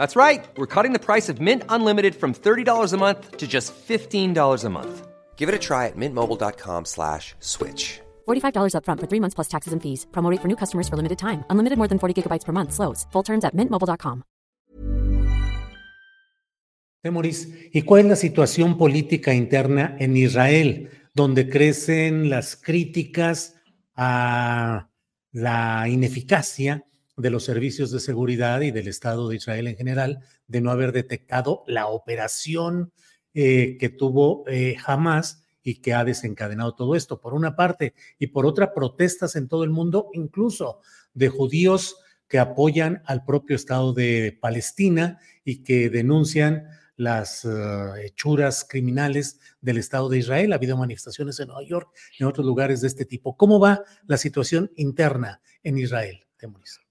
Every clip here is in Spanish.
That's right. We're cutting the price of Mint Unlimited from $30 a month to just $15 a month. Give it a try at mintmobile.com slash switch. $45 up front for three months plus taxes and fees. Promo rate for new customers for limited time. Unlimited more than 40 gigabytes per month. Slows. Full terms at mintmobile.com. Temoris, ¿y cuál es la situación política interna en Israel, donde crecen las críticas a la ineficacia de los servicios de seguridad y del Estado de Israel en general de no haber detectado la operación eh, que tuvo eh, Hamas y que ha desencadenado todo esto, por una parte, y por otra, protestas en todo el mundo, incluso de judíos que apoyan al propio Estado de Palestina y que denuncian las uh, hechuras criminales del Estado de Israel. Ha habido manifestaciones en Nueva York, en otros lugares de este tipo. ¿Cómo va la situación interna en Israel?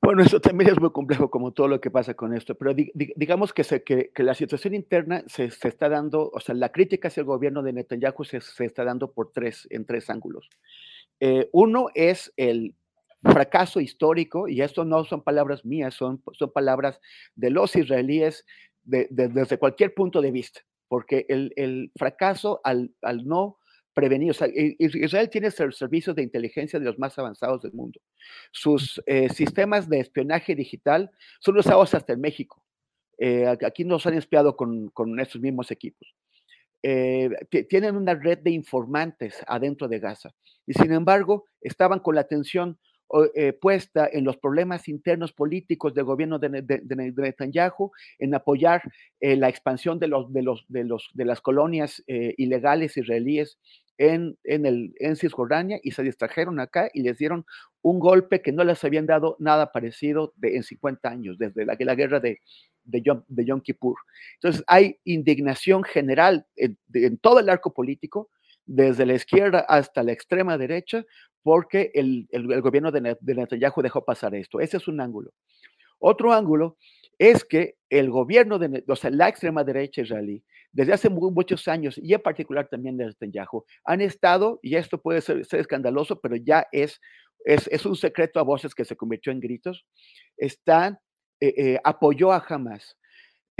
Bueno, eso también es muy complejo, como todo lo que pasa con esto, pero digamos que, la situación interna se, está dando, o sea, la crítica hacia el gobierno de Netanyahu se, está dando por tres, en tres ángulos. Eh, uno es el fracaso histórico, y esto no son palabras mías, son, palabras de los israelíes de, de, desde cualquier punto de vista, porque el, fracaso al no prevenir. O sea, Israel tiene servicios de inteligencia de los más avanzados del mundo. Sus eh, sistemas de espionaje digital son usados hasta en México. Eh, aquí nos han espiado con, con estos mismos equipos. Eh, tienen una red de informantes adentro de Gaza y sin embargo estaban con la atención puesta en los problemas internos políticos del gobierno de, Netanyahu, en apoyar la expansión de, las colonias ilegales israelíes en, Cisjordania y se distrajeron acá y les dieron un golpe que no les habían dado nada parecido en 50 años, desde la, guerra de, de, Yom, Kippur. Entonces hay indignación general en, en, todo el arco político, desde la izquierda hasta la extrema derecha, porque el, el, gobierno de, Netanyahu dejó pasar esto. Ese es un ángulo. Otro ángulo es que el gobierno de, la extrema derecha israelí, desde hace muchos años, y en particular también de Netanyahu, han estado, y esto puede ser, ser escandaloso, pero ya es, es, es, un secreto a voces que se convirtió en gritos, están, eh, eh, apoyó a Hamas,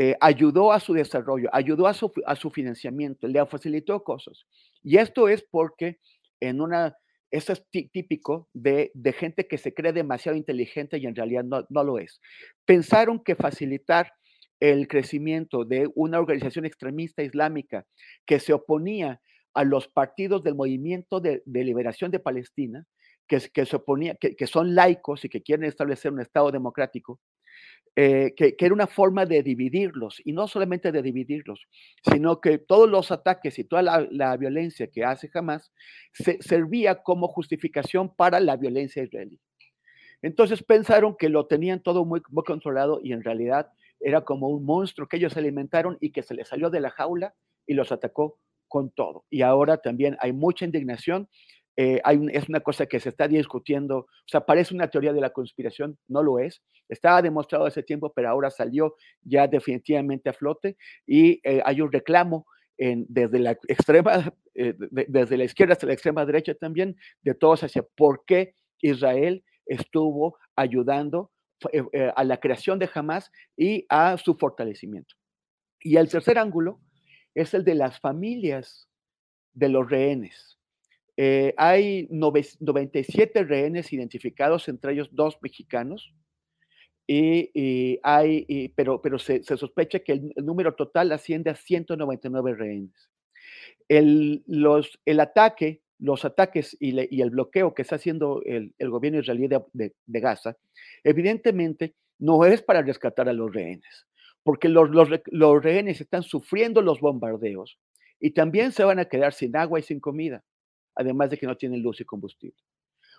eh, ayudó a su desarrollo, ayudó a su, a su financiamiento, le facilitó cosas. Y esto es porque en una eso es típico de, de, gente que se cree demasiado inteligente y en realidad no, no, lo es. Pensaron que facilitar el crecimiento de una organización extremista islámica que se oponía a los partidos del movimiento de, de liberación de Palestina, que, que se oponía, que, que, son laicos y que quieren establecer un Estado democrático, eh, que, era una forma de dividirlos, y no solamente de dividirlos, sino que todos los ataques y toda la, la violencia que hace Hamas se, servía como justificación para la violencia israelí. Entonces pensaron que lo tenían todo muy, muy controlado y en realidad era como un monstruo que ellos alimentaron y que se les salió de la jaula y los atacó con todo. Y ahora también hay mucha indignación. Eh, es una cosa que se está discutiendo, o sea, parece una teoría de la conspiración, no lo es. Estaba demostrado hace tiempo, pero ahora salió ya definitivamente a flote y eh, hay un reclamo desde la extrema, eh, de, desde la izquierda hasta la extrema derecha también, de todos hacia por qué Israel estuvo ayudando a la creación de Hamas y a su fortalecimiento. Y el tercer ángulo es el de las familias de los rehenes. Eh, hay 97 rehenes identificados, entre ellos dos mexicanos, y, hay, pero, pero se, sospecha que el, número total asciende a 199 rehenes. El, los, el ataque, los ataques y, el bloqueo que está haciendo el, gobierno israelí de, Gaza, evidentemente no es para rescatar a los rehenes, porque los, los rehenes están sufriendo los bombardeos y también se van a quedar sin agua y sin comida, además de que no tienen luz y combustible.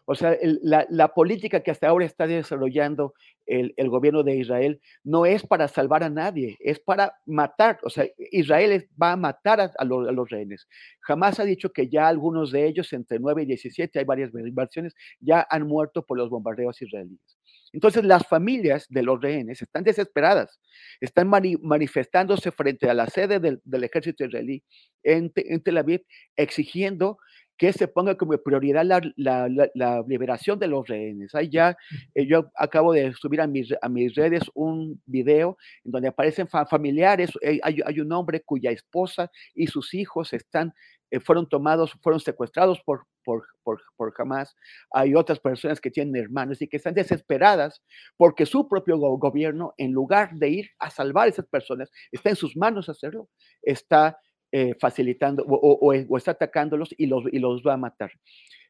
O sea, la, política que hasta ahora está desarrollando el, gobierno de Israel no es para salvar a nadie, es para matar. O sea, Israel va a matar a, los, rehenes. Jamás ha dicho que ya algunos de ellos, entre 9 y 17, hay varias versiones, ya han muerto por los bombardeos israelíes. Entonces las familias de los rehenes están desesperadas, están manifestándose frente a la sede del, ejército israelí en, en, Tel Aviv, exigiendo que se ponga como prioridad la, liberación de los rehenes. Ahí ya, eh, yo acabo de subir a mis, a mis redes un video en donde aparecen familiares, eh, hay, un hombre cuya esposa y sus hijos están, eh, fueron tomados, fueron secuestrados por, por, por, por Hamas. Hay otras personas que tienen hermanos y que están desesperadas porque su propio gobierno, en lugar de ir a salvar a esas personas, está en sus manos hacerlo, está eh, facilitando o, está atacándolos y los, y los va a matar.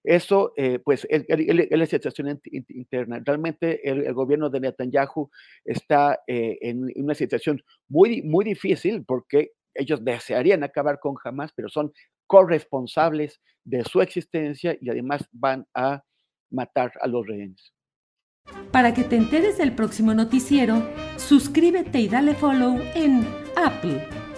Eso, eh, pues, es, la situación interna. Realmente el, gobierno de Netanyahu está eh, en una situación muy, muy difícil porque ellos desearían acabar con Hamas, pero son corresponsables de su existencia y además van a matar a los rehenes. Para que te enteres del próximo noticiero, suscríbete y dale follow en Apple,